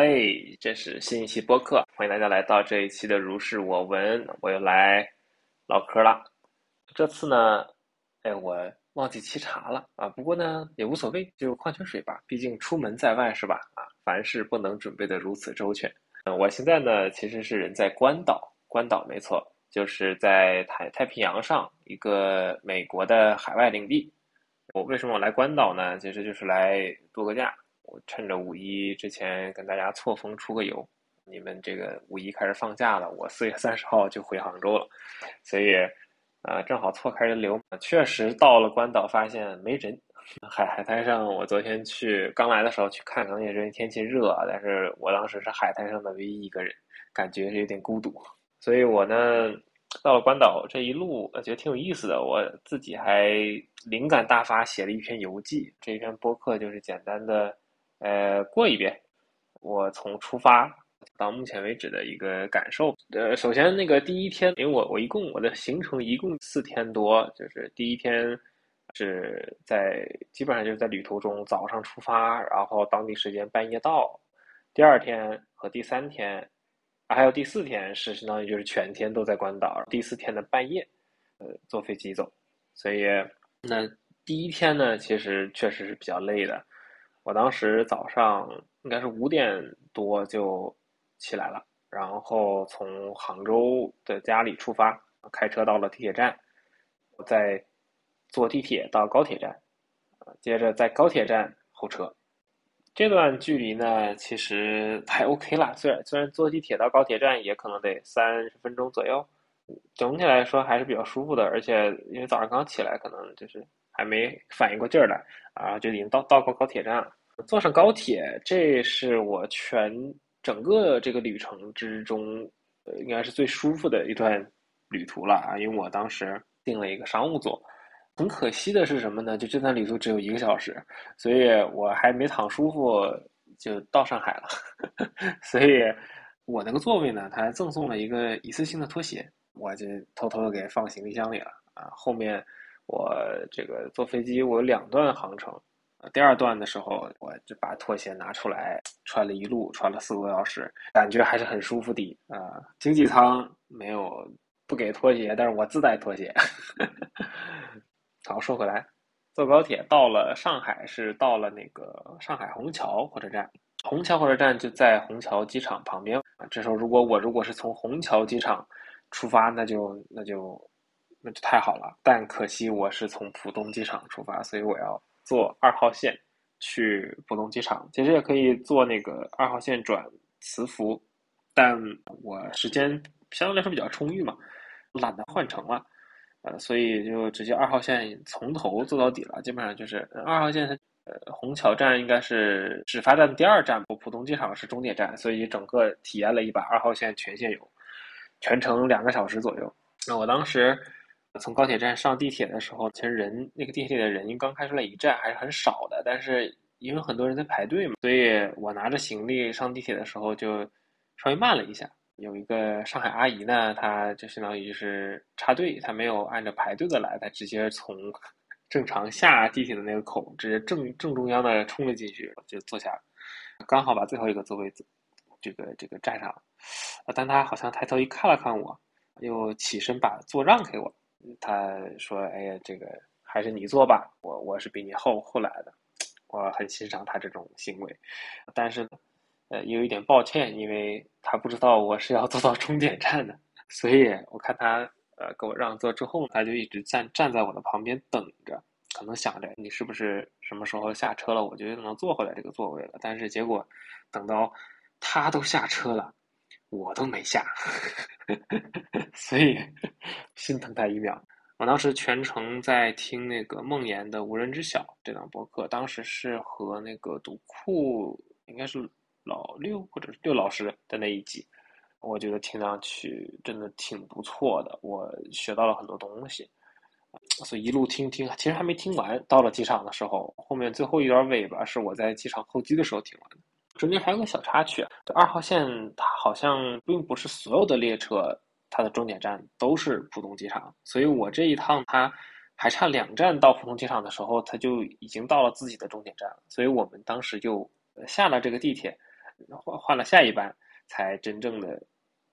好嘞，这是新一期播客，欢迎大家来到这一期的如是我闻，我又来唠嗑了。这次呢，哎，我忘记沏茶了啊，不过呢也无所谓，就矿泉水吧，毕竟出门在外是吧？啊，凡事不能准备的如此周全。嗯，我现在呢其实是人在关岛，关岛没错，就是在太太平洋上一个美国的海外领地。我为什么我来关岛呢？其实就是来度个假。我趁着五一之前跟大家错峰出个游，你们这个五一开始放假了，我四月三十号就回杭州了，所以啊正好错开人流。确实到了关岛发现没人，海海滩上我昨天去刚来的时候去看，可能也是因为天气热啊，但是我当时是海滩上的唯一一个人，感觉是有点孤独。所以我呢到了关岛这一路，我觉得挺有意思的，我自己还灵感大发写了一篇游记，这一篇播客就是简单的。呃，过一遍，我从出发到目前为止的一个感受。呃，首先那个第一天，因为我我一共我的行程一共四天多，就是第一天是在基本上就是在旅途中早上出发，然后当地时间半夜到。第二天和第三天，还有第四天是相当于就是全天都在关岛。第四天的半夜，呃，坐飞机走。所以那第一天呢，其实确实是比较累的。我当时早上应该是五点多就起来了，然后从杭州的家里出发，开车到了地铁站，再坐地铁到高铁站，接着在高铁站候车。这段距离呢，其实还 OK 啦。虽然虽然坐地铁到高铁站也可能得三十分钟左右，整体来说还是比较舒服的。而且因为早上刚起来，可能就是还没反应过劲儿来，啊，就已经到到高高铁站了。坐上高铁，这是我全整个这个旅程之中，呃，应该是最舒服的一段旅途了啊！因为我当时订了一个商务座，很可惜的是什么呢？就这段旅途只有一个小时，所以我还没躺舒服就到上海了。所以，我那个座位呢，他还赠送了一个一次性的拖鞋，我就偷偷的给放行李箱里了啊！后面我这个坐飞机，我有两段航程。第二段的时候，我就把拖鞋拿出来穿了一路，穿了四个多小时，感觉还是很舒服的啊。经济舱没有不给拖鞋，但是我自带拖鞋。好，说回来，坐高铁到了上海，是到了那个上海虹桥火车站。虹桥火车站就在虹桥机场旁边。这时候，如果我如果是从虹桥机场出发，那就那就那就太好了。但可惜我是从浦东机场出发，所以我要。坐二号线去浦东机场，其实也可以坐那个二号线转磁浮，但我时间相对来说比较充裕嘛，懒得换乘了，呃，所以就直接二号线从头坐到底了。基本上就是二号线，呃，虹桥站应该是始发站第二站，浦浦东机场是终点站，所以整个体验了一把二号线全线游，全程两个小时左右。那我当时。从高铁站上地铁的时候，其实人那个地铁的人，刚开出来一站还是很少的。但是因为很多人在排队嘛，所以我拿着行李上地铁的时候就稍微慢了一下。有一个上海阿姨呢，她就相当于是插队，她没有按照排队的来，她直接从正常下地铁的那个口，直接正正中央的冲了进去，就坐下了，刚好把最后一个座位这个这个占上了。但她好像抬头一看了看我，又起身把座让给我。他说：“哎呀，这个还是你做吧，我我是比你后后来的，我很欣赏他这种行为，但是呢，呃，有一点抱歉，因为他不知道我是要坐到终点站的，所以我看他呃给我让座之后，他就一直站站在我的旁边等着，可能想着你是不是什么时候下车了，我就能坐回来这个座位了。但是结果等到他都下车了。”我都没下，所以心疼他一秒。我当时全程在听那个梦妍的《无人知晓》这档播客，当时是和那个读库应该是老六或者是六老师的那一集，我觉得听上去真的挺不错的，我学到了很多东西，所以一路听听，其实还没听完。到了机场的时候，后面最后一段尾巴是我在机场候机的时候听完的。中间还有个小插曲，这二号线它好像并不是所有的列车，它的终点站都是浦东机场，所以我这一趟它还差两站到浦东机场的时候，它就已经到了自己的终点站了，所以我们当时就下了这个地铁，换换了下一班，才真正的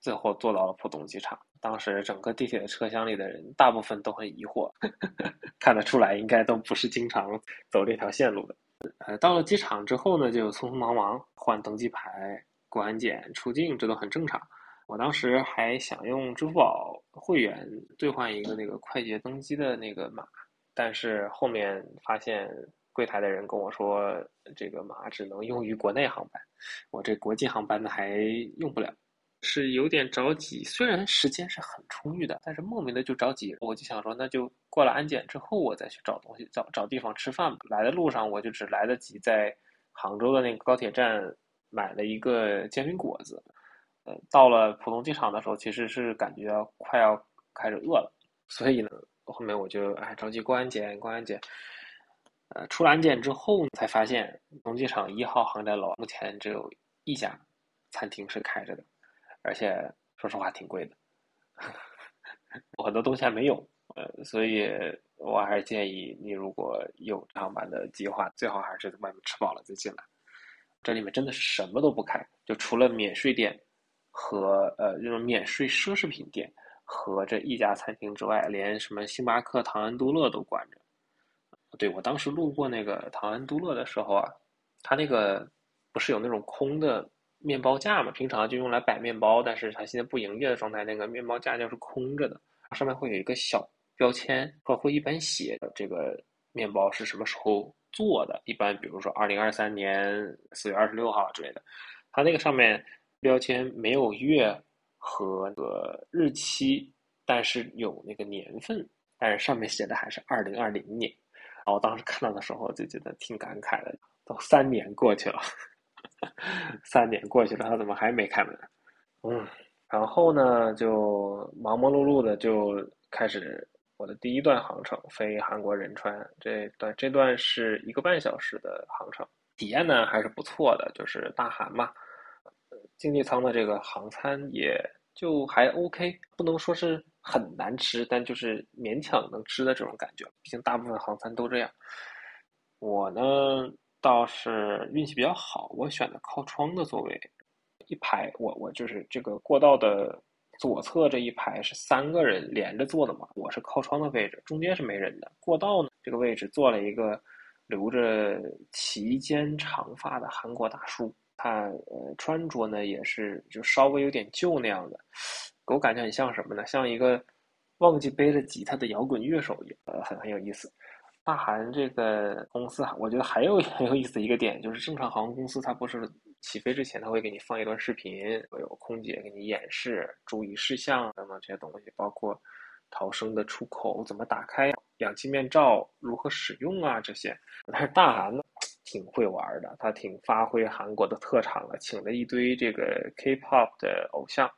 最后坐到了浦东机场。当时整个地铁的车厢里的人，大部分都很疑惑，呵 呵看得出来应该都不是经常走这条线路的。呃，到了机场之后呢，就匆匆忙忙换登机牌、过安检、出境，这都很正常。我当时还想用支付宝会员兑换一个那个快捷登机的那个码，但是后面发现柜台的人跟我说，这个码只能用于国内航班，我这国际航班的还用不了。是有点着急，虽然时间是很充裕的，但是莫名的就着急。我就想说，那就过了安检之后，我再去找东西，找找地方吃饭吧。来的路上，我就只来得及在杭州的那个高铁站买了一个煎饼果子。呃，到了浦东机场的时候，其实是感觉快要开始饿了，所以呢，后面我就哎着急过安检，过安检。呃，出了安检之后，才发现浦东机场一号航站楼目前只有一家餐厅是开着的。而且说实话挺贵的，我很多东西还没有，呃，所以我还是建议你如果有航班的计划，最好还是在外面吃饱了再进来。这里面真的是什么都不开，就除了免税店和呃这种免税奢侈品店和这一家餐厅之外，连什么星巴克、唐恩都乐都关着。对我当时路过那个唐恩都乐的时候啊，它那个不是有那种空的。面包架嘛，平常就用来摆面包，但是它现在不营业的状态，那个面包架就是空着的，上面会有一个小标签，或会一般写的这个面包是什么时候做的，一般比如说二零二三年四月二十六号之类的，它那个上面标签没有月和个日期，但是有那个年份，但是上面写的还是二零二零年，然后当时看到的时候就觉得挺感慨的，都三年过去了。三年过去了，他怎么还没开门？嗯，然后呢，就忙忙碌碌的就开始我的第一段航程，飞韩国仁川。这段这段是一个半小时的航程，体验呢还是不错的，就是大韩嘛。经济舱的这个航餐也就还 OK，不能说是很难吃，但就是勉强能吃的这种感觉。毕竟大部分航餐都这样。我呢。倒是运气比较好，我选的靠窗的座位，一排我我就是这个过道的左侧这一排是三个人连着坐的嘛，我是靠窗的位置，中间是没人的。过道呢这个位置坐了一个留着齐肩长发的韩国大叔，他呃穿着呢也是就稍微有点旧那样的，给我感觉很像什么呢？像一个忘记背着吉他的摇滚乐手一样，呃很很有意思。大韩这个公司，我觉得还有 很有意思的一个点，就是正常航空公司它不是起飞之前，它会给你放一段视频，会有空姐给你演示注意事项等等这些东西，包括逃生的出口怎么打开、氧气面罩如何使用啊这些。但是大韩呢，挺会玩的，他挺发挥韩国的特长的，请了一堆这个 K-pop 的偶像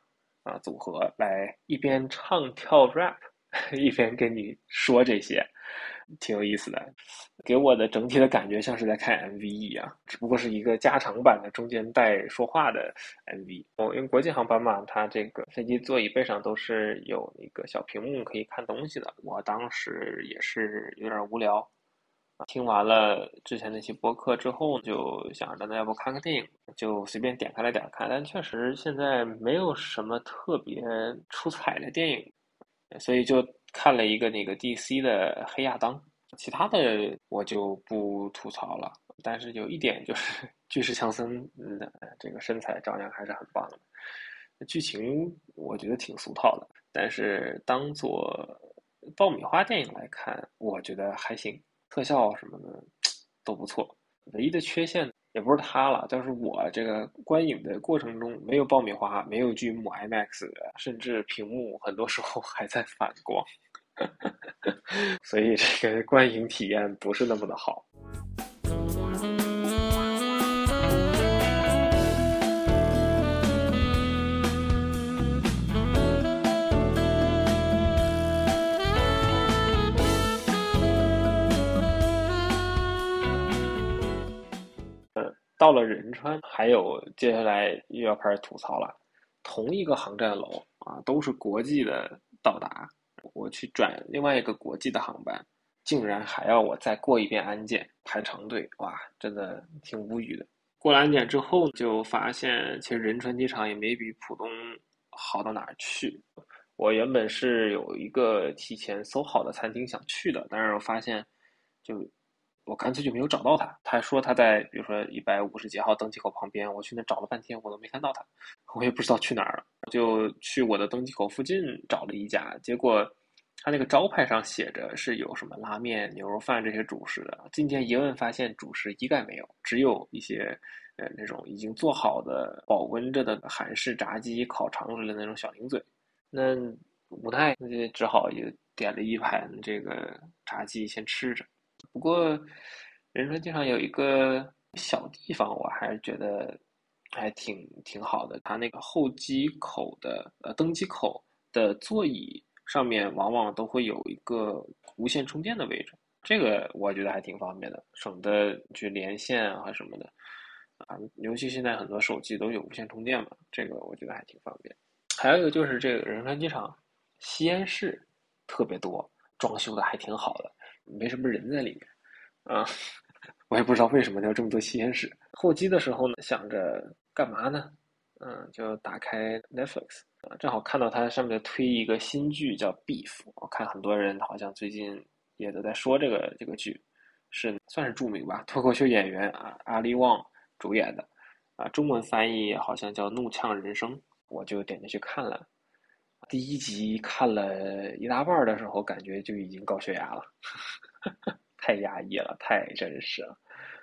啊组合来一边唱跳 rap，一边跟你说这些。挺有意思的，给我的整体的感觉像是在看 MV 一样，只不过是一个加长版的中间带说话的 MV。哦，因为国际航班嘛，它这个飞机座椅背上都是有那个小屏幕可以看东西的。我当时也是有点无聊，听完了之前那期播客之后，就想着那要不看个电影，就随便点开了点看。但确实现在没有什么特别出彩的电影，所以就。看了一个那个 DC 的黑亚当，其他的我就不吐槽了。但是有一点就是 巨石强森，嗯，这个身材照样还是很棒的。剧情我觉得挺俗套的，但是当做爆米花电影来看，我觉得还行，特效什么的都不错。唯一的缺陷。也不是他了，就是我这个观影的过程中没有爆米花，没有巨幕 IMAX，甚至屏幕很多时候 还在反光，所以这个观影体验不是那么的好。到了仁川，还有接下来又要开始吐槽了。同一个航站楼啊，都是国际的到达，我去转另外一个国际的航班，竟然还要我再过一遍安检，排长队，哇，真的挺无语的。过了安检之后，就发现其实仁川机场也没比浦东好到哪儿去。我原本是有一个提前搜好的餐厅想去的，但是我发现，就我干脆就没有找到他。他说他在比如说一百五十几号登机口旁边，我去那找了半天，我都没看到他，我也不知道去哪儿了。就去我的登机口附近找了一家，结果他那个招牌上写着是有什么拉面、牛肉饭这些主食的。今天一问发现主食一概没有，只有一些呃那种已经做好的保温着的韩式炸鸡、烤肠之类的那种小零嘴。那无奈，那就只好也点了一盘这个炸鸡先吃着。不过仁川机场有一个小地方，我还是觉得还挺挺好的。它那个候机口的呃登机口的座椅上面，往往都会有一个无线充电的位置，这个我觉得还挺方便的，省得去连线啊什么的啊。尤其现在很多手机都有无线充电嘛，这个我觉得还挺方便。还有一个就是这个仁川机场吸烟室特别多，装修的还挺好的，没什么人在里面，啊，我也不知道为什么要这么多吸烟室。候机的时候呢，想着干嘛呢？嗯，就打开 Netflix，啊，正好看到它上面推一个新剧叫《Beef》，我看很多人好像最近也都在说这个这个剧，是算是著名吧，脱口秀演员啊阿里旺主演的，啊，中文翻译好像叫《怒呛人生》。我就点进去看了，第一集看了一大半的时候，感觉就已经高血压了，太压抑了，太真实了。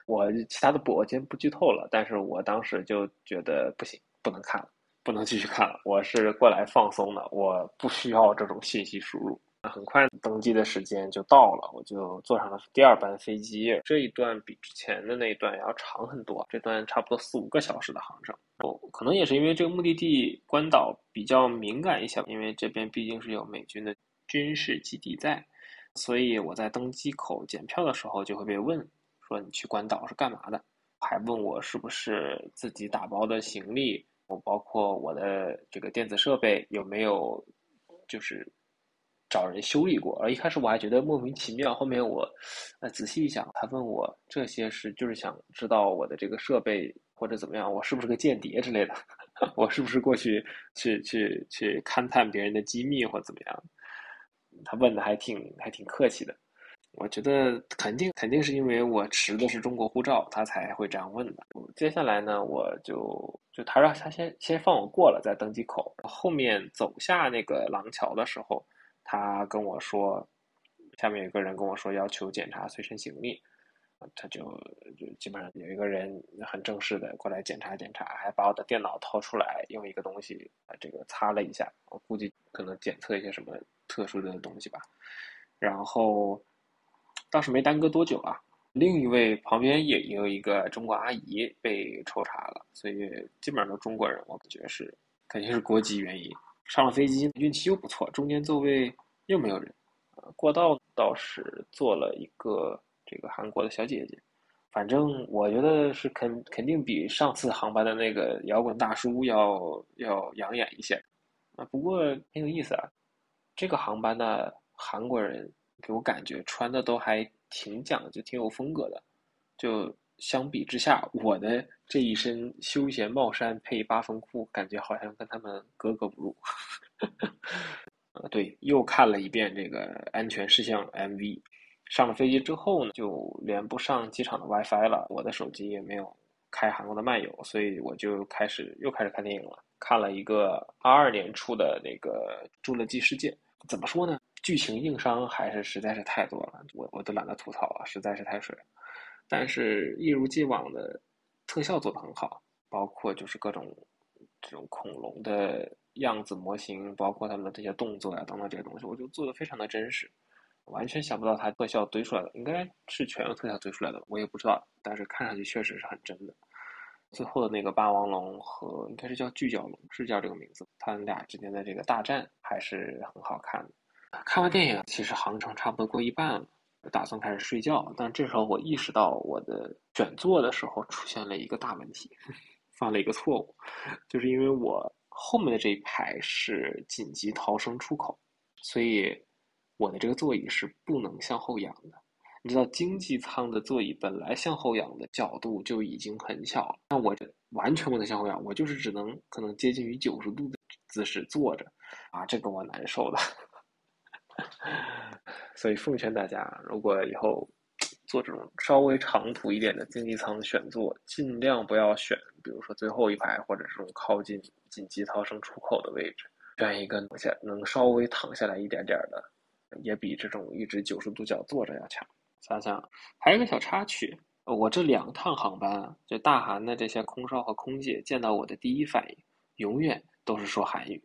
我其他的不，我今天不剧透了，但是我当时就觉得不行，不能看了，不能继续看了。我是过来放松的，我不需要这种信息输入。很快登机的时间就到了，我就坐上了第二班飞机。这一段比之前的那一段要长很多，这段差不多四五个小时的航程。哦，可能也是因为这个目的地关岛比较敏感一些，因为这边毕竟是有美军的军事基地在，所以我在登机口检票的时候就会被问说你去关岛是干嘛的，还问我是不是自己打包的行李，我包括我的这个电子设备有没有就是。找人修理过，而一开始我还觉得莫名其妙。后面我，呃，仔细一想，他问我这些是就是想知道我的这个设备或者怎么样，我是不是个间谍之类的，我是不是过去去去去勘探别人的机密或怎么样？他问的还挺还挺客气的。我觉得肯定肯定是因为我持的是中国护照，他才会这样问的。接下来呢，我就就他让他先先放我过了，在登机口后面走下那个廊桥的时候。他跟我说，下面有个人跟我说要求检查随身行李，他就就基本上有一个人很正式的过来检查检查，还把我的电脑掏出来，用一个东西这个擦了一下，我估计可能检测一些什么特殊的东西吧。然后倒是没耽搁多久啊，另一位旁边也有一个中国阿姨被抽查了，所以基本上都中国人，我感觉是肯定是国籍原因。上了飞机，运气又不错，中间座位又没有人，过道倒是坐了一个这个韩国的小姐姐，反正我觉得是肯肯定比上次航班的那个摇滚大叔要要养眼一些，啊，不过很有意思啊，这个航班的韩国人给我感觉穿的都还挺讲究，挺有风格的，就。相比之下，我的这一身休闲帽衫配八分裤，感觉好像跟他们格格不入。呃，对，又看了一遍这个安全事项 MV。上了飞机之后呢，就连不上机场的 WiFi 了，我的手机也没有开韩国的漫游，所以我就开始又开始看电影了。看了一个二二年出的那个《侏罗纪世界》，怎么说呢？剧情硬伤还是实在是太多了，我我都懒得吐槽了，实在是太水了。但是，一如既往的特效做得很好，包括就是各种这种恐龙的样子模型，包括他们的这些动作呀等等这些东西，我就做的非常的真实，完全想不到它特效堆出来的，应该是全用特效堆出来的，我也不知道，但是看上去确实是很真的。最后的那个霸王龙和应该是叫巨角龙，是叫这个名字，他们俩之间的这个大战还是很好看的。看完电影，其实航程差不多过一半了。打算开始睡觉，但这时候我意识到我的选座的时候出现了一个大问题，犯了一个错误，就是因为我后面的这一排是紧急逃生出口，所以我的这个座椅是不能向后仰的。你知道经济舱的座椅本来向后仰的角度就已经很小了，那我这完全不能向后仰，我就是只能可能接近于九十度的姿势坐着，啊，这个我难受的。所以奉劝大家，如果以后做这种稍微长途一点的经济舱选座，尽量不要选，比如说最后一排或者这种靠近紧急逃生出口的位置，选一个能下能稍微躺下来一点点的，也比这种一直九十度角坐着要强。想想还有个小插曲，我这两趟航班，就大韩的这些空少和空姐见到我的第一反应，永远都是说韩语。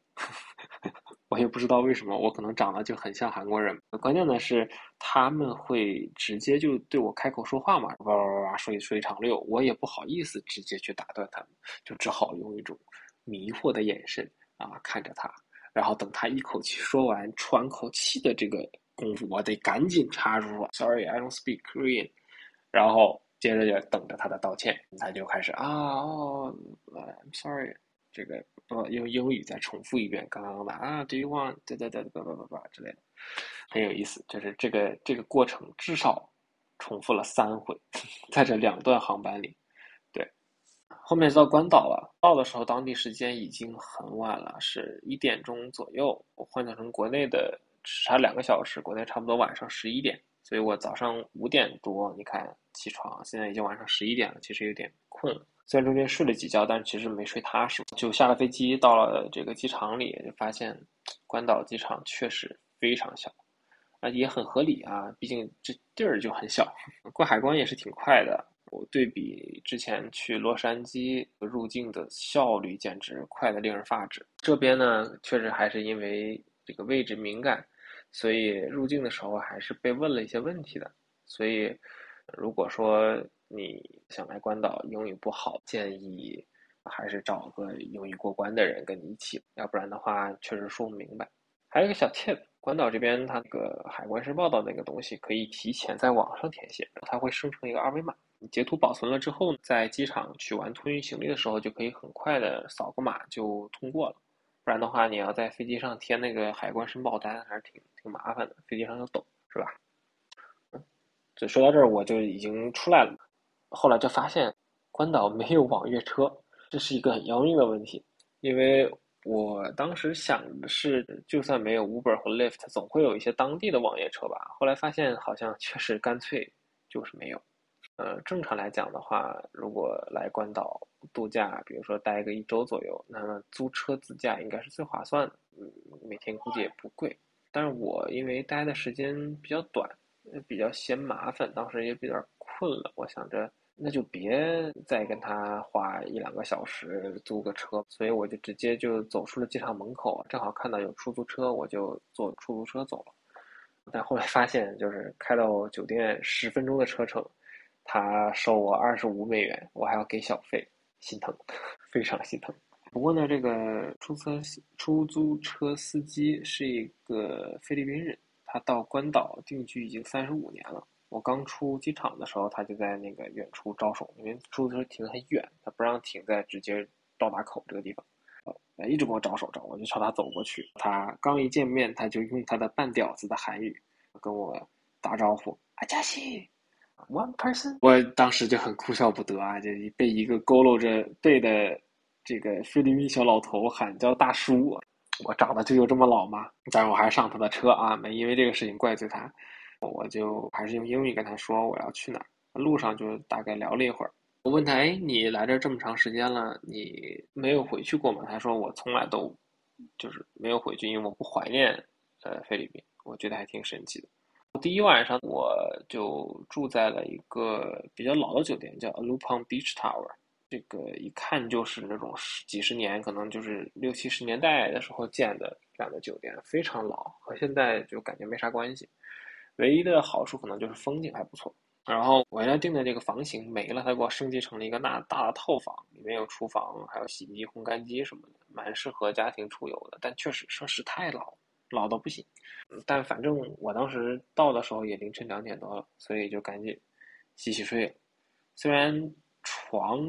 我也不知道为什么，我可能长得就很像韩国人。关键的是，他们会直接就对我开口说话嘛，哇哇哇说一说一长溜，我也不好意思直接去打断他们，就只好用一种迷惑的眼神啊看着他，然后等他一口气说完，喘口气的这个。功夫我得赶紧插入，Sorry, I don't speak Korean。然后接着就等着他的道歉，他就开始啊哦，I'm sorry，这个呃用英语再重复一遍刚刚的啊，Do you want？对对对，叭叭叭叭之类的，很有意思。就是这个这个过程至少重复了三回，在这两段航班里。对，后面就到关岛了，到的时候当地时间已经很晚了，是一点钟左右。我换算成国内的。只差两个小时，国内差不多晚上十一点，所以我早上五点多，你看起床，现在已经晚上十一点了，其实有点困了。虽然中间睡了几觉，但是其实没睡踏实。就下了飞机，到了这个机场里，就发现关岛机场确实非常小，啊，也很合理啊，毕竟这地儿就很小。过海关也是挺快的，我对比之前去洛杉矶入境的效率，简直快的令人发指。这边呢，确实还是因为这个位置敏感。所以入境的时候还是被问了一些问题的。所以，如果说你想来关岛，英语不好，建议还是找个英语过关的人跟你一起，要不然的话确实说不明白。还有一个小 tip，关岛这边它那个海关申报的那个东西可以提前在网上填写，它会生成一个二维码，你截图保存了之后，在机场取完托运行李的时候，就可以很快的扫个码就通过了。不然的话，你要在飞机上填那个海关申报单，还是挺挺麻烦的。飞机上要抖，是吧？嗯，就说到这儿，我就已经出来了。后来就发现关岛没有网约车，这是一个很要命的问题。因为我当时想的是，就算没有 Uber 和 Lyft，总会有一些当地的网约车吧。后来发现好像确实干脆就是没有。呃，正常来讲的话，如果来关岛度假，比如说待个一周左右，那么租车自驾应该是最划算的。嗯，每天估计也不贵。但是我因为待的时间比较短，比较嫌麻烦，当时也有点困了，我想着那就别再跟他花一两个小时租个车，所以我就直接就走出了机场门口，正好看到有出租车，我就坐出租车走了。但后来发现，就是开到酒店十分钟的车程。他收我二十五美元，我还要给小费，心疼，非常心疼。不过呢，这个出租车出租车司机是一个菲律宾人，他到关岛定居已经三十五年了。我刚出机场的时候，他就在那个远处招手，因为出租车停得很远，他不让停在直接到达口这个地方，呃，一直给我招手招，我就朝他走过去。他刚一见面，他就用他的半屌子的韩语跟我打招呼：“阿加西。” One person，我当时就很哭笑不得啊，就被一个佝偻着背的这个菲律宾小老头喊叫大叔，我长得就有这么老吗？但是我还是上他的车啊，没因为这个事情怪罪他，我就还是用英语跟他说我要去哪儿。路上就大概聊了一会儿，我问他，哎，你来这这么长时间了，你没有回去过吗？他说我从来都就是没有回去，因为我不怀念呃菲律宾，我觉得还挺神奇的。第一晚上我就住在了一个比较老的酒店，叫 Alupan Beach Tower。这个一看就是那种十几十年，可能就是六七十年代的时候建的这样的酒店，非常老，和现在就感觉没啥关系。唯一的好处可能就是风景还不错。然后我原来订的这个房型没了，他给我升级成了一个那大的套房，里面有厨房，还有洗衣机、烘干机什么的，蛮适合家庭出游的。但确实设施太老。老到不行，但反正我当时到的时候也凌晨两点多了，所以就赶紧洗洗睡了。虽然床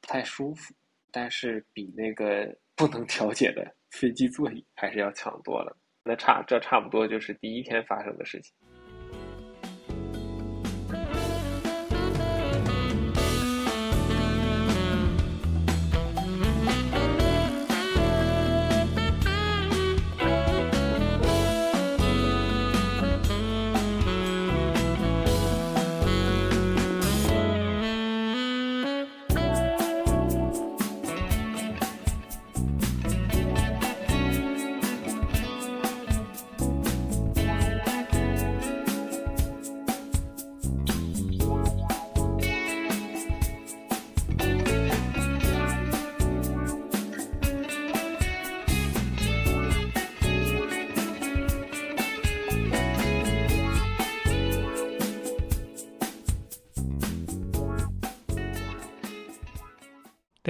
不太舒服，但是比那个 不能调节的飞机座椅还是要强多了。那差这差不多就是第一天发生的事情。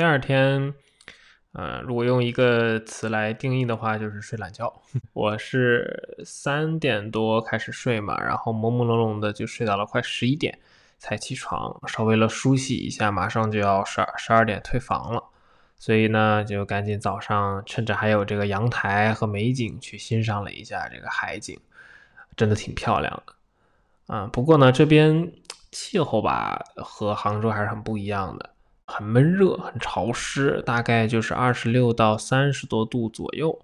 第二天，呃，如果用一个词来定义的话，就是睡懒觉。我是三点多开始睡嘛，然后朦朦胧胧的就睡到了快十一点才起床，稍微了梳洗一下，马上就要十二十二点退房了，所以呢，就赶紧早上趁着还有这个阳台和美景去欣赏了一下这个海景，真的挺漂亮的。啊，不过呢，这边气候吧和杭州还是很不一样的。很闷热，很潮湿，大概就是二十六到三十多度左右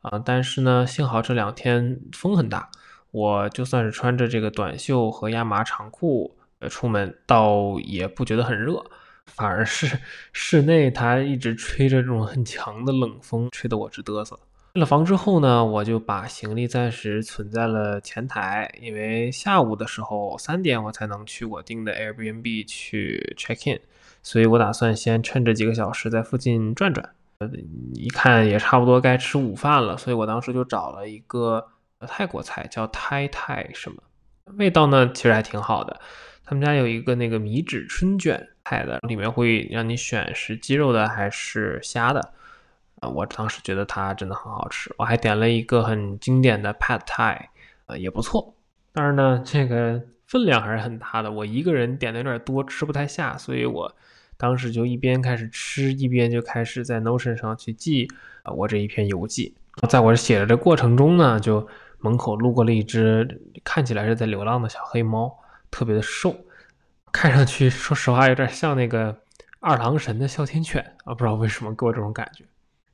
啊。但是呢，幸好这两天风很大，我就算是穿着这个短袖和亚麻长裤出门，倒也不觉得很热，反而是室内它一直吹着这种很强的冷风，吹得我直嘚瑟。进了房之后呢，我就把行李暂时存在了前台，因为下午的时候三点我才能去我订的 Airbnb 去 check in。所以我打算先趁这几个小时在附近转转，呃，一看也差不多该吃午饭了，所以我当时就找了一个泰国菜，叫泰泰什么，味道呢其实还挺好的。他们家有一个那个米脂春卷菜的，里面会让你选是鸡肉的还是虾的，啊，我当时觉得它真的很好吃。我还点了一个很经典的 Pad Thai，呃，也不错。当然呢，这个分量还是很大的，我一个人点的有点多，吃不太下，所以我。当时就一边开始吃，一边就开始在 Notion 上去记啊我这一篇游记。在我写的这过程中呢，就门口路过了一只看起来是在流浪的小黑猫，特别的瘦，看上去说实话有点像那个二郎神的哮天犬啊，不知道为什么给我这种感觉。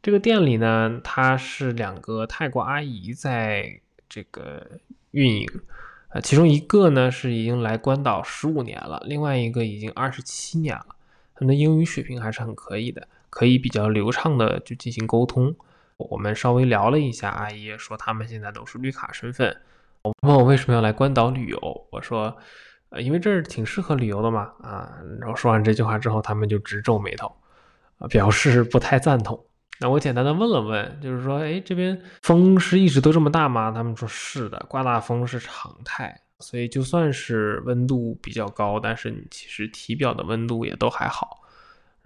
这个店里呢，它是两个泰国阿姨在这个运营，呃，其中一个呢是已经来关岛十五年了，另外一个已经二十七年了。他们的英语水平还是很可以的，可以比较流畅的就进行沟通。我们稍微聊了一下，阿姨说他们现在都是绿卡身份。我问我为什么要来关岛旅游，我说，呃，因为这儿挺适合旅游的嘛。啊，然后说完这句话之后，他们就直皱眉头，啊，表示不太赞同。那我简单的问了问，就是说，哎，这边风是一直都这么大吗？他们说是的，刮大风是常态。所以就算是温度比较高，但是你其实体表的温度也都还好。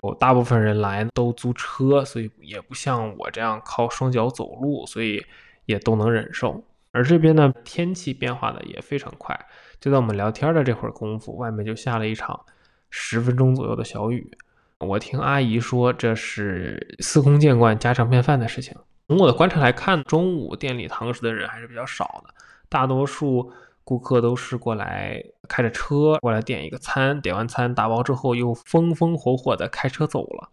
我大部分人来都租车，所以也不像我这样靠双脚走路，所以也都能忍受。而这边呢，天气变化的也非常快，就在我们聊天的这会儿功夫，外面就下了一场十分钟左右的小雨。我听阿姨说，这是司空见惯、家常便饭的事情。从我的观察来看，中午店里堂食的人还是比较少的，大多数。顾客都是过来开着车过来点一个餐，点完餐打包之后又风风火火的开车走了，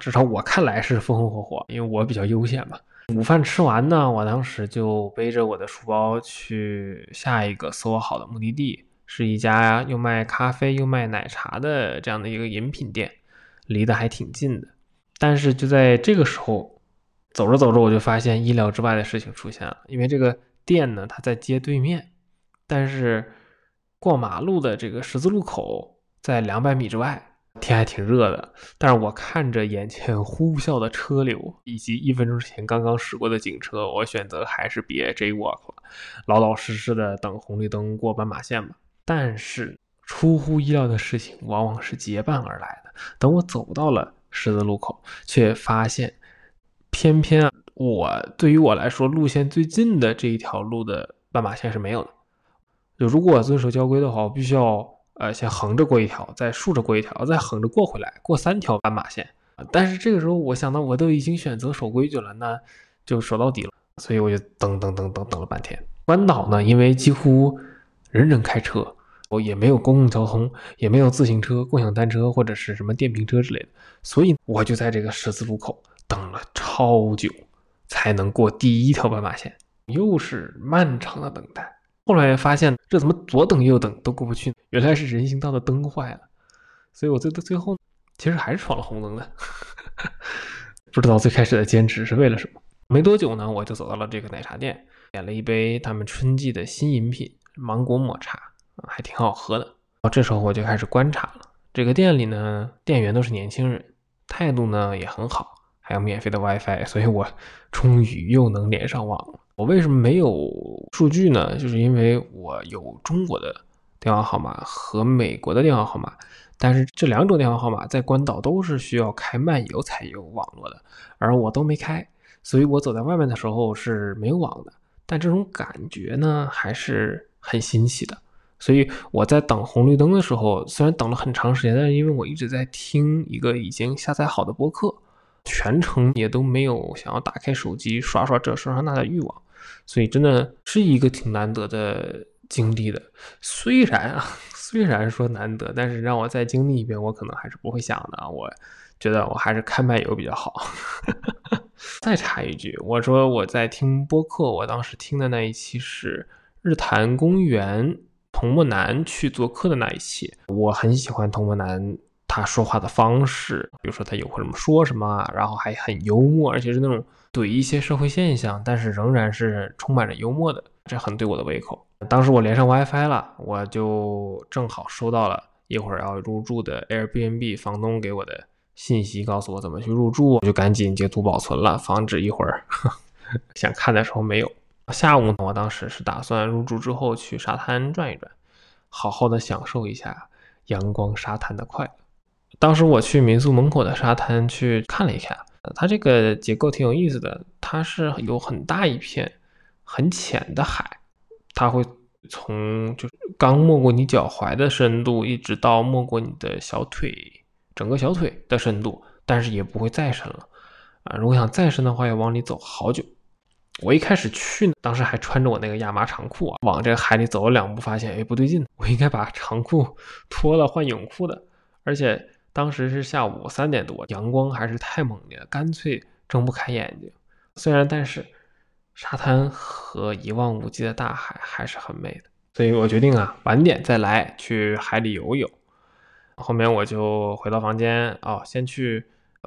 至少我看来是风风火火，因为我比较悠闲嘛。午饭吃完呢，我当时就背着我的书包去下一个搜好的目的地，是一家又卖咖啡又卖奶茶的这样的一个饮品店，离得还挺近的。但是就在这个时候，走着走着我就发现意料之外的事情出现了，因为这个店呢，它在街对面。但是过马路的这个十字路口在两百米之外，天还挺热的。但是我看着眼前呼啸的车流，以及一分钟之前刚刚驶过的警车，我选择还是别 J walk 了，老老实实的等红绿灯过斑马线吧。但是出乎意料的事情往往是结伴而来的。等我走到了十字路口，却发现偏偏我对于我来说路线最近的这一条路的斑马线是没有的。就如果遵守交规的话，我必须要呃先横着过一条，再竖着过一条，再横着过回来，过三条斑马线。但是这个时候，我想到我都已经选择守规矩了，那就守到底了。所以我就等等等等等了半天。关岛呢，因为几乎人人开车，我也没有公共交通，也没有自行车、共享单车或者是什么电瓶车之类的，所以我就在这个十字路口等了超久，才能过第一条斑马线，又是漫长的等待。后来发现这怎么左等右等都过不去？原来是人行道的灯坏了，所以我最最后其实还是闯了红灯的。不知道最开始的坚持是为了什么。没多久呢，我就走到了这个奶茶店，点了一杯他们春季的新饮品芒果抹茶，还挺好喝的。这时候我就开始观察了，这个店里呢，店员都是年轻人，态度呢也很好，还有免费的 WiFi，所以我终于又能连上网了。我为什么没有数据呢？就是因为我有中国的电话号码和美国的电话号码，但是这两种电话号码在关岛都是需要开漫游才有网络的，而我都没开，所以我走在外面的时候是没有网的。但这种感觉呢，还是很新奇的。所以我在等红绿灯的时候，虽然等了很长时间，但是因为我一直在听一个已经下载好的播客，全程也都没有想要打开手机刷刷这刷刷那的欲望，所以真的是一个挺难得的经历的。虽然啊，虽然说难得，但是让我再经历一遍，我可能还是不会想的。我觉得我还是看漫游比较好。再插一句，我说我在听播客，我当时听的那一期是日坛公园。童漠南去做客的那一期，我很喜欢童漠南他说话的方式，比如说他有什么说什么，然后还很幽默，而且是那种怼一些社会现象，但是仍然是充满着幽默的，这很对我的胃口。当时我连上 WiFi 了，我就正好收到了一会儿要入住的 Airbnb 房东给我的信息，告诉我怎么去入住，我就赶紧截图保存了，防止一会儿 想看的时候没有。下午呢，我当时是打算入住之后去沙滩转一转，好好的享受一下阳光沙滩的快乐。当时我去民宿门口的沙滩去看了一下，它这个结构挺有意思的，它是有很大一片很浅的海，它会从就是刚没过你脚踝的深度，一直到没过你的小腿整个小腿的深度，但是也不会再深了啊。如果想再深的话，要往里走好久。我一开始去呢，当时还穿着我那个亚麻长裤啊，往这个海里走了两步，发现哎不对劲，我应该把长裤 脱了换泳裤的。而且当时是下午三点多，阳光还是太猛烈，干脆睁不开眼睛。虽然但是沙滩和一望无际的大海还是很美的，所以我决定啊晚点再来去海里游游。后面我就回到房间哦，先去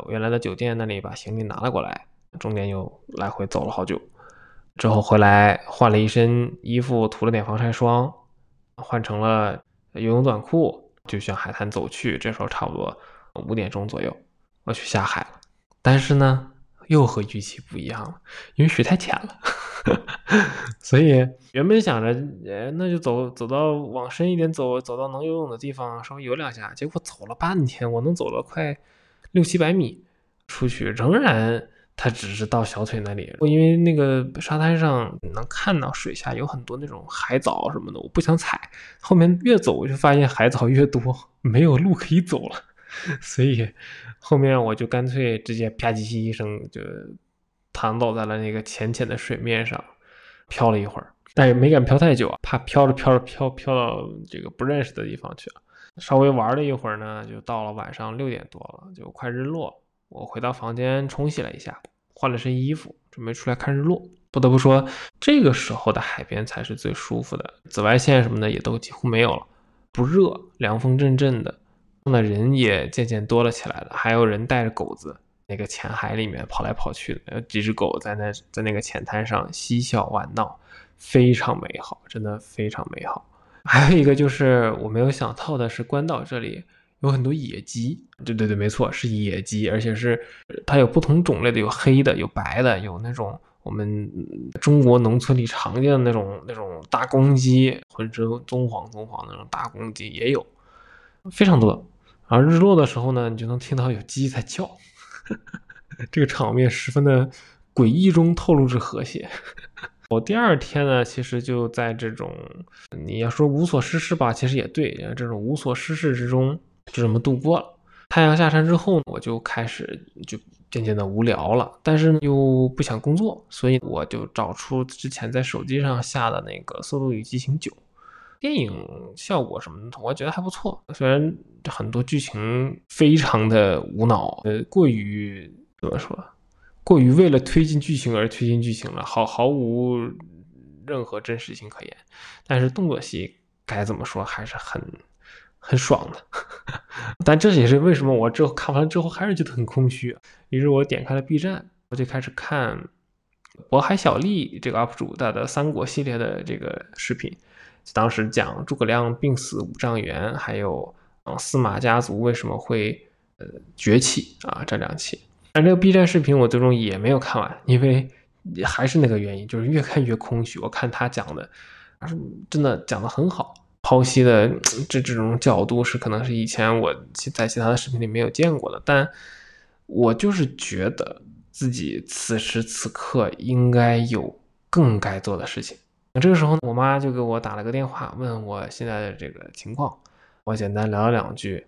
原来的酒店那里把行李拿了过来，中间又来回走了好久。之后回来换了一身衣服，涂了点防晒霜，换成了游泳短裤，就向海滩走去。这时候差不多五点钟左右，我去下海了。但是呢，又和预期不一样了，因为水太浅了。所以原本想着，呃，那就走走到往深一点走，走到能游泳的地方稍微游两下。结果走了半天，我能走了快六七百米出去，仍然。它只是到小腿那里，因为那个沙滩上能看到水下有很多那种海藻什么的，我不想踩。后面越走我就发现海藻越多，没有路可以走了，所以后面我就干脆直接啪叽叽一声就躺倒在了那个浅浅的水面上，漂了一会儿，但也没敢漂太久啊，怕飘着飘着飘飘到这个不认识的地方去了。稍微玩了一会儿呢，就到了晚上六点多了，就快日落。我回到房间冲洗了一下，换了身衣服，准备出来看日落。不得不说，这个时候的海边才是最舒服的，紫外线什么的也都几乎没有了，不热，凉风阵阵的，那人也渐渐多了起来了。还有人带着狗子，那个浅海里面跑来跑去的，有几只狗在那在那个浅滩上嬉笑玩闹，非常美好，真的非常美好。还有一个就是我没有想到的是，关岛这里。有很多野鸡，对对对，没错，是野鸡，而且是它有不同种类的，有黑的，有白的，有那种我们中国农村里常见的那种那种大公鸡，浑身棕黄棕黄那种大公鸡也有，非常多。而日落的时候呢，你就能听到有鸡在叫，这个场面十分的诡异中透露着和谐。我第二天呢，其实就在这种你要说无所事事吧，其实也对，这种无所事事之中。就这么度过了。太阳下山之后，我就开始就渐渐的无聊了，但是又不想工作，所以我就找出之前在手机上下的那个《速度与激情九》电影，效果什么的，我觉得还不错。虽然很多剧情非常的无脑，呃，过于怎么说，过于为了推进剧情而推进剧情了，毫毫无任何真实性可言。但是动作戏该怎么说，还是很。很爽的，但这也是为什么我之后看完了之后还是觉得很空虚。于是我点开了 B 站，我就开始看渤海小丽这个 UP 主他的三国系列的这个视频。当时讲诸葛亮病死五丈原，还有嗯司马家族为什么会呃崛起啊这两期。但这个 B 站视频我最终也没有看完，因为还是那个原因，就是越看越空虚。我看他讲的，真的讲的很好。剖析的这这种角度是可能是以前我在其他的视频里没有见过的，但我就是觉得自己此时此刻应该有更该做的事情。那这个时候，我妈就给我打了个电话，问我现在的这个情况，我简单聊了两句，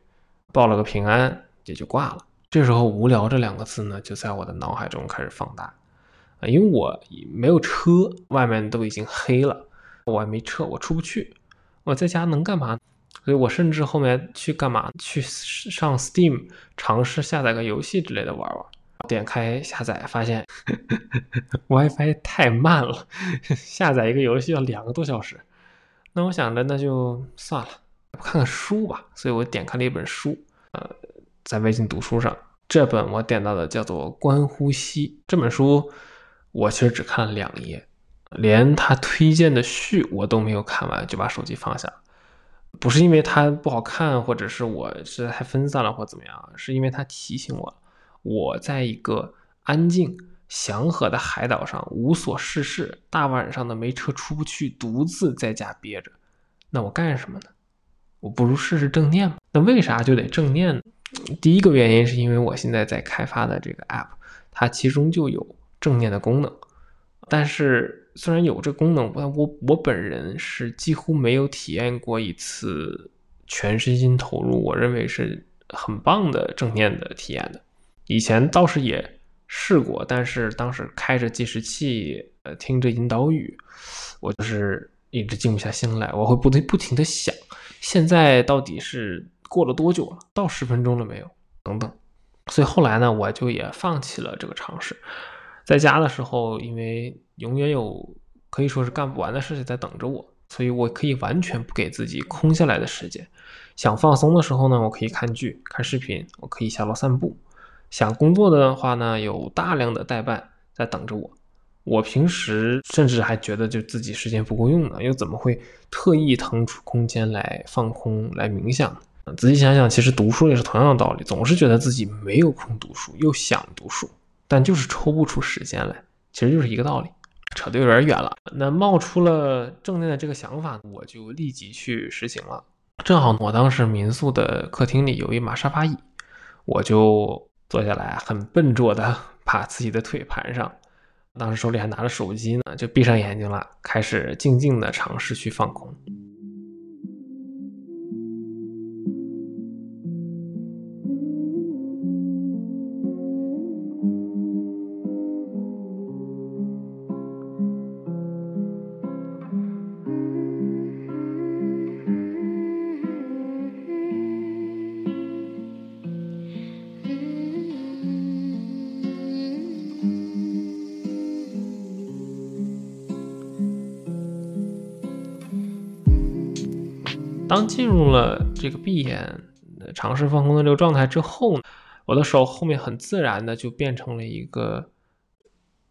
报了个平安，也就挂了。这时候，无聊这两个字呢，就在我的脑海中开始放大啊，因为我没有车，外面都已经黑了，我还没车，我出不去，我在家能干嘛？所以我甚至后面去干嘛？去上 Steam 尝试下载个游戏之类的玩玩。点开下载，发现 WiFi 太慢了，下载一个游戏要两个多小时。那我想着那就算了，看看书吧。所以我点开了一本书，呃，在微信读书上，这本我点到的叫做《观呼吸》。这本书我其实只看了两页，连他推荐的序我都没有看完，就把手机放下。不是因为它不好看，或者是我是太分散了，或怎么样，是因为它提醒我，我在一个安静祥和的海岛上无所事事，大晚上的没车出不去，独自在家憋着，那我干什么呢？我不如试试正念嘛。那为啥就得正念呢？第一个原因是因为我现在在开发的这个 app，它其中就有正念的功能，但是。虽然有这功能，但我我本人是几乎没有体验过一次全身心投入，我认为是很棒的正念的体验的。以前倒是也试过，但是当时开着计时器，呃，听着引导语，我就是一直静不下心来，我会不停不停的想，现在到底是过了多久了？到十分钟了没有？等等。所以后来呢，我就也放弃了这个尝试。在家的时候，因为永远有可以说是干不完的事情在等着我，所以我可以完全不给自己空下来的时间。想放松的时候呢，我可以看剧、看视频，我可以下楼散步。想工作的话呢，有大量的代办在等着我。我平时甚至还觉得就自己时间不够用呢，又怎么会特意腾出空间来放空、来冥想呢？仔细想想，其实读书也是同样的道理，总是觉得自己没有空读书，又想读书。但就是抽不出时间来，其实就是一个道理，扯得有点远了。那冒出了正念的这个想法，我就立即去实行了。正好我当时民宿的客厅里有一马沙发椅，我就坐下来，很笨拙的 把自己的腿盘上，当时手里还拿着手机呢，就闭上眼睛了，开始静静的尝试去放空。进入了这个闭眼尝试放空的这个状态之后呢，我的手后面很自然的就变成了一个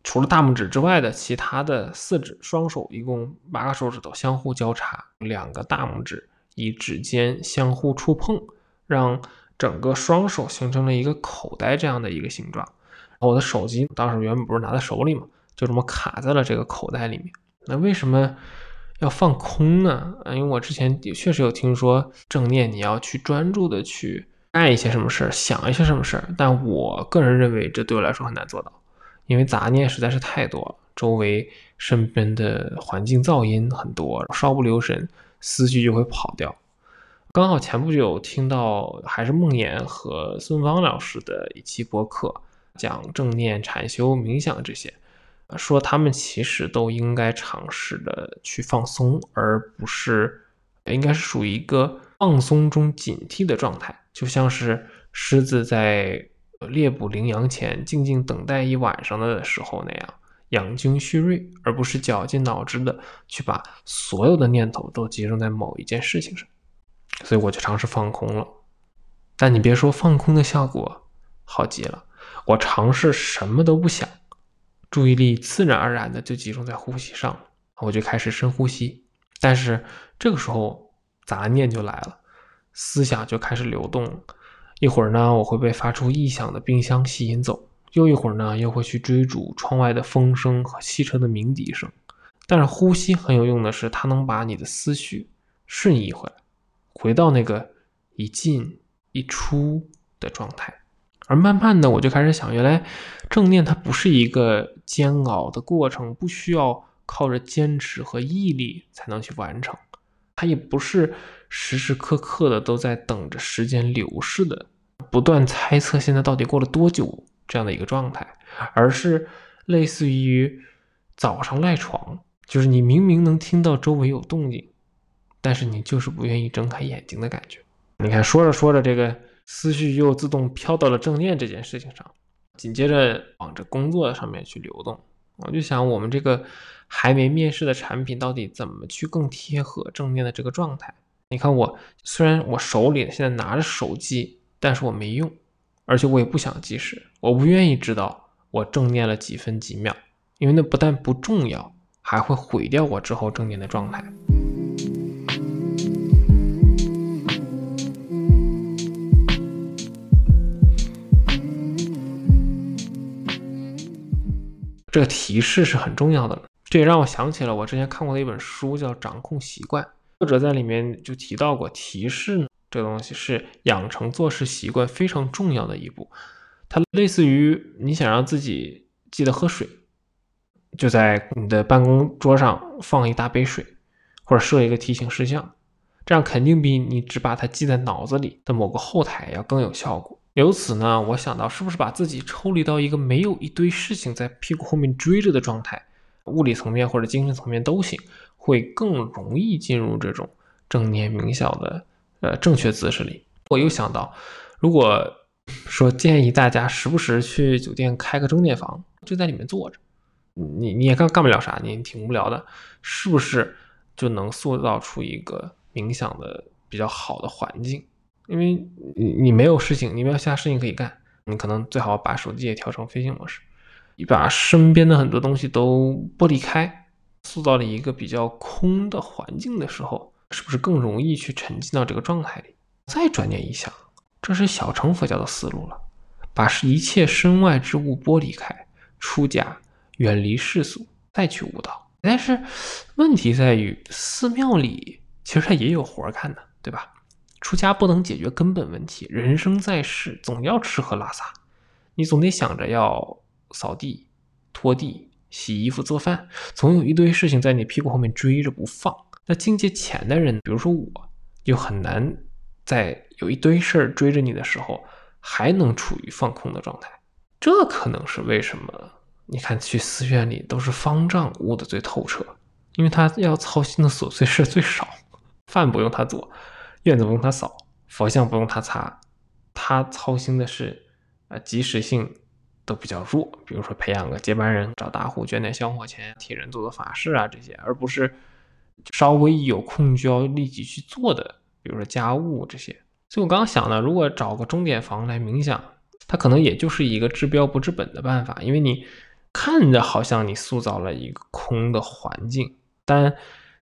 除了大拇指之外的其他的四指双手，一共八个手指头相互交叉，两个大拇指以指尖相互触碰，让整个双手形成了一个口袋这样的一个形状。我的手机当时原本不是拿在手里嘛，就这么卡在了这个口袋里面。那为什么？要放空呢？因为我之前也确实有听说正念，你要去专注的去干一些什么事儿，想一些什么事儿。但我个人认为，这对我来说很难做到，因为杂念实在是太多了，周围身边的环境噪音很多，稍不留神，思绪就会跑掉。刚好前不久听到还是梦岩和孙芳老师的一期播客，讲正念、禅修、冥想这些。说他们其实都应该尝试的去放松，而不是应该是属于一个放松中警惕的状态，就像是狮子在猎捕羚羊前静静等待一晚上的时候那样养精蓄锐，而不是绞尽脑汁的去把所有的念头都集中在某一件事情上。所以我就尝试放空了，但你别说放空的效果好极了，我尝试什么都不想。注意力自然而然的就集中在呼吸上，我就开始深呼吸。但是这个时候杂念就来了，思想就开始流动。一会儿呢，我会被发出异响的冰箱吸引走；又一会儿呢，又会去追逐窗外的风声和汽车的鸣笛声。但是呼吸很有用的是，它能把你的思绪瞬移回来，回到那个一进一出的状态。而慢慢的，我就开始想，原来正念它不是一个煎熬的过程，不需要靠着坚持和毅力才能去完成，它也不是时时刻刻的都在等着时间流逝的，不断猜测现在到底过了多久这样的一个状态，而是类似于早上赖床，就是你明明能听到周围有动静，但是你就是不愿意睁开眼睛的感觉。你看，说着说着这个。思绪又自动飘到了正念这件事情上，紧接着往着工作上面去流动。我就想，我们这个还没面试的产品，到底怎么去更贴合正念的这个状态？你看，我虽然我手里现在拿着手机，但是我没用，而且我也不想计时，我不愿意知道我正念了几分几秒，因为那不但不重要，还会毁掉我之后正念的状态。这个提示是很重要的，这也让我想起了我之前看过的一本书，叫《掌控习惯》。作者在里面就提到过，提示呢这个东西是养成做事习惯非常重要的一步。它类似于你想让自己记得喝水，就在你的办公桌上放一大杯水，或者设一个提醒事项，这样肯定比你只把它记在脑子里的某个后台要更有效果。由此呢，我想到是不是把自己抽离到一个没有一堆事情在屁股后面追着的状态，物理层面或者精神层面都行，会更容易进入这种正念冥想的呃正确姿势里。我又想到，如果 说建议大家时不时去酒店开个正念房，就在里面坐着，你你也干干不了啥，你挺无聊的，是不是就能塑造出一个冥想的比较好的环境？因为你你没有事情，你没有其他事情可以干，你可能最好把手机也调成飞行模式，你把身边的很多东西都剥离开，塑造了一个比较空的环境的时候，是不是更容易去沉浸到这个状态里？再转念一想，这是小乘佛教的思路了，把一切身外之物剥离开，出家，远离世俗，再去悟道。但是问题在于，寺庙里其实它也有活干的，对吧？出家不能解决根本问题，人生在世总要吃喝拉撒，你总得想着要扫地、拖地、洗衣服、做饭，总有一堆事情在你屁股后面追着不放。那境界浅的人，比如说我，就很难在有一堆事儿追着你的时候，还能处于放空的状态。这可能是为什么你看去寺院里都是方丈悟的最透彻，因为他要操心的琐碎事最少，饭不用他做。院子不用他扫，佛像不用他擦，他操心的是，啊，及时性都比较弱，比如说培养个接班人，找大户捐点香火钱，替人做做法事啊这些，而不是稍微一有空就要立即去做的，比如说家务这些。所以我刚刚想呢，如果找个钟点房来冥想，它可能也就是一个治标不治本的办法，因为你看着好像你塑造了一个空的环境，但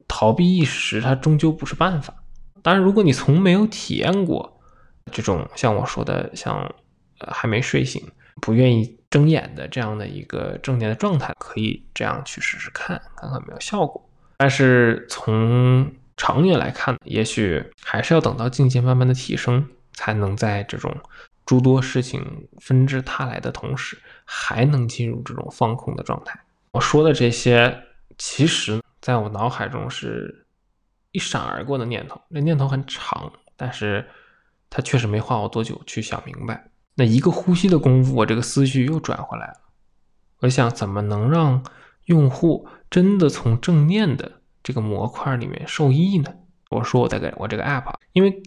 逃避一时，它终究不是办法。当然，如果你从没有体验过这种像我说的，像呃还没睡醒、不愿意睁眼的这样的一个正念的状态，可以这样去试试看，看看有没有效果。但是从长远来看，也许还是要等到境界慢慢的提升，才能在这种诸多事情纷至沓来的同时，还能进入这种放空的状态。我说的这些，其实在我脑海中是。一闪而过的念头，那念头很长，但是它确实没花我多久去想明白。那一个呼吸的功夫，我这个思绪又转回来了。我想，怎么能让用户真的从正念的这个模块里面受益呢？我说，我在给我这个 app，因为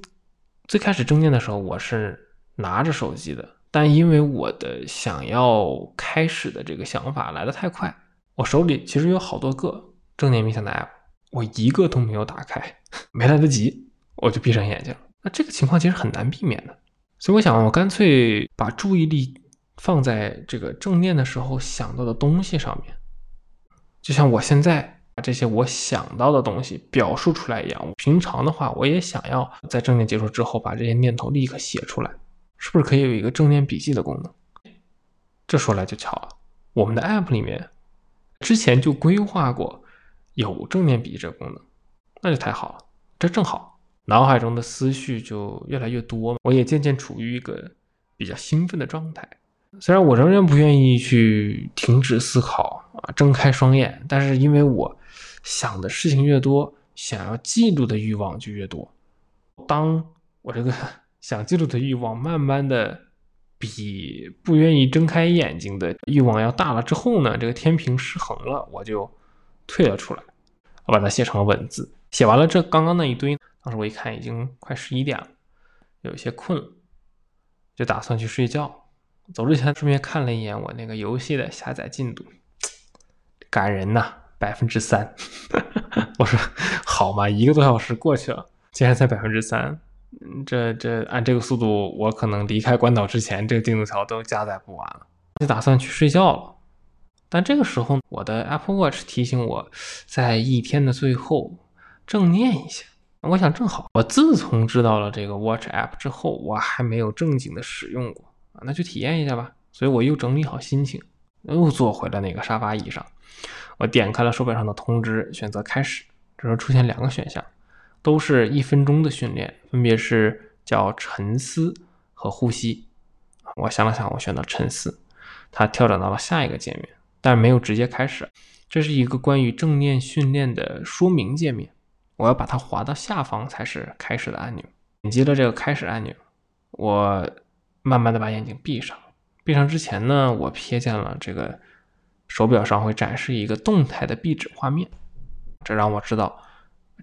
最开始正念的时候，我是拿着手机的，但因为我的想要开始的这个想法来得太快，我手里其实有好多个正念冥想的 app。我一个都没有打开，没来得及，我就闭上眼睛了。那这个情况其实很难避免的，所以我想，我干脆把注意力放在这个正念的时候想到的东西上面，就像我现在把这些我想到的东西表述出来一样。我平常的话，我也想要在正念结束之后把这些念头立刻写出来，是不是可以有一个正念笔记的功能？这说来就巧了，我们的 App 里面之前就规划过。有正念笔记这个功能，那就太好了。这正好，脑海中的思绪就越来越多，我也渐渐处于一个比较兴奋的状态。虽然我仍然不愿意去停止思考啊，睁开双眼，但是因为我想的事情越多，想要记录的欲望就越多。当我这个 想记录的欲望慢慢的比不愿意睁开眼睛的欲望要大了之后呢，这个天平失衡了，我就退了出来，我把它写成了文字。写完了这刚刚那一堆，当时我一看已经快十一点了，有些困了，就打算去睡觉。走之前顺便看了一眼我那个游戏的下载进度，感人呐，百分之三。我说好嘛，一个多小时过去了，竟然才百分之三。这这按这个速度，我可能离开关岛之前，这个进度条都加载不完了。就打算去睡觉了。但这个时候，我的 Apple Watch 提醒我在一天的最后正念一下。我想正好，我自从知道了这个 Watch App 之后，我还没有正经的使用过。那就体验一下吧。所以我又整理好心情，又坐回了那个沙发椅上。我点开了手表上的通知，选择开始。这时候出现两个选项，都是一分钟的训练，分别是叫沉思和呼吸。我想了想，我选择沉思。它跳转到了下一个界面，但是没有直接开始。这是一个关于正念训练的说明界面。我要把它滑到下方才是开始的按钮。点击了这个开始按钮，我。慢慢的把眼睛闭上，闭上之前呢，我瞥见了这个手表上会展示一个动态的壁纸画面，这让我知道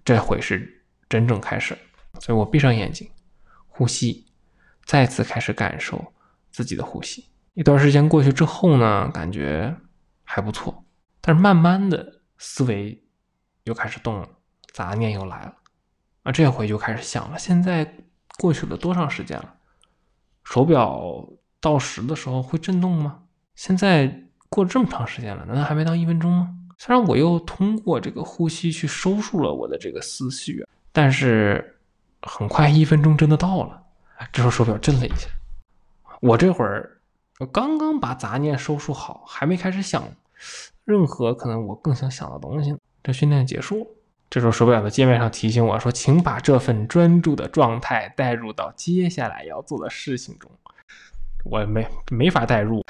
这回是真正开始。所以我闭上眼睛，呼吸，再次开始感受自己的呼吸。一段时间过去之后呢，感觉还不错，但是慢慢的思维又开始动了，杂念又来了，啊，这回就开始想了，现在过去了多长时间了？手表到时的时候会震动吗？现在过了这么长时间了，难道还没到一分钟吗？虽然我又通过这个呼吸去收束了我的这个思绪，但是很快一分钟真的到了。这时候手表震了一下，我这会儿我刚刚把杂念收束好，还没开始想任何可能我更想想的东西呢。这训练结束。这时候手表的界面上提醒我说：“请把这份专注的状态带入到接下来要做的事情中。”我没没法带入。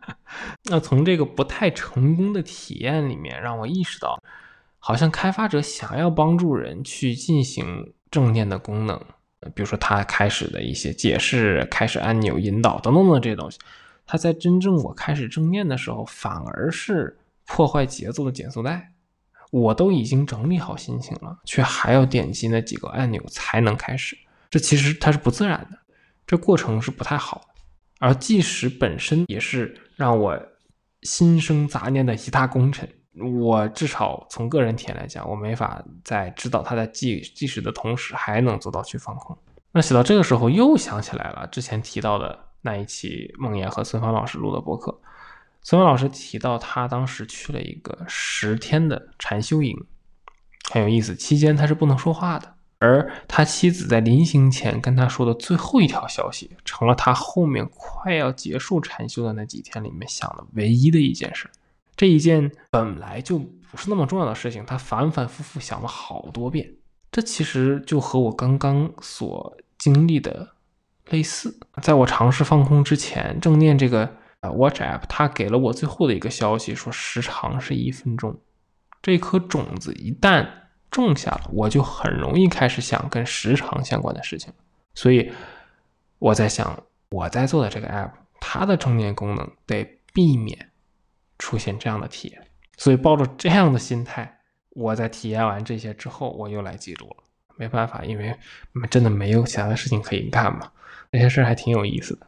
那从这个不太成功的体验里面，让我意识到，好像开发者想要帮助人去进行正念的功能，比如说他开始的一些解释、开始按钮引导等等的这些东西，他在真正我开始正念的时候，反而是破坏节奏的减速带。我都已经整理好心情了，却还要点击那几个按钮才能开始，这其实它是不自然的，这过程是不太好的。而计时本身也是让我心生杂念的一大功臣。我至少从个人体验来讲，我没法在知道他在计计时的同时还能做到去放空。那写到这个时候，又想起来了之前提到的那一期梦魇和孙芳老师录的播客。孙芳老师提到，他当时去了一个十天的禅修营，很有意思。期间他是不能说话的，而他妻子在临行前跟他说的最后一条消息，成了他后面快要结束禅修的那几天里面想的唯一的一件事。这一件本来就不是那么重要的事情，他反反复复想了好多遍。这其实就和我刚刚所经历的类似。在我尝试放空之前，正念这个。啊，Watch App，它给了我最后的一个消息，说时长是一分钟。这颗种子一旦种下了，我就很容易开始想跟时长相关的事情。所以我在想，我在做的这个 App，它的正念功能得避免出现这样的体验。所以抱着这样的心态，我在体验完这些之后，我又来记录了。没办法，因为真的没有其他的事情可以干嘛。那些事儿还挺有意思的。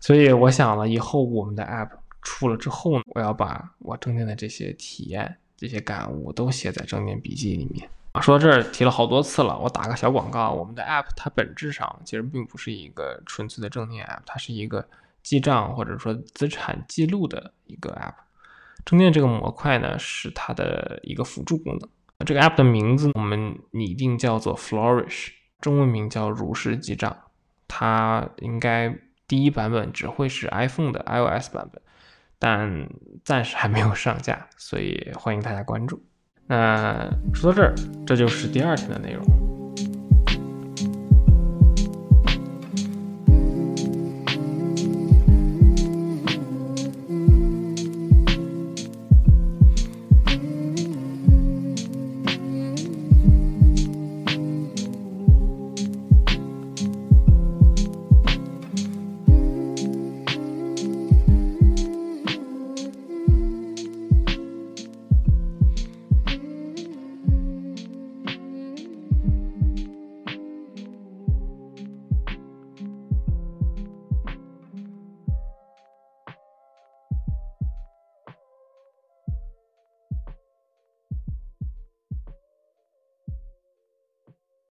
所以我想了，以后我们的 App 出了之后呢，我要把我正念的这些体验、这些感悟都写在正念笔记里面。啊，说到这儿提了好多次了，我打个小广告，我们的 App 它本质上其实并不是一个纯粹的正念 App，它是一个记账或者说资产记录的一个 App。充电这个模块呢，是它的一个辅助功能。这个 App 的名字我们拟定叫做 Flourish，中文名叫如是记账，它应该。第一版本只会是 iPhone 的 iOS 版本，但暂时还没有上架，所以欢迎大家关注。那说到这儿，这就是第二天的内容。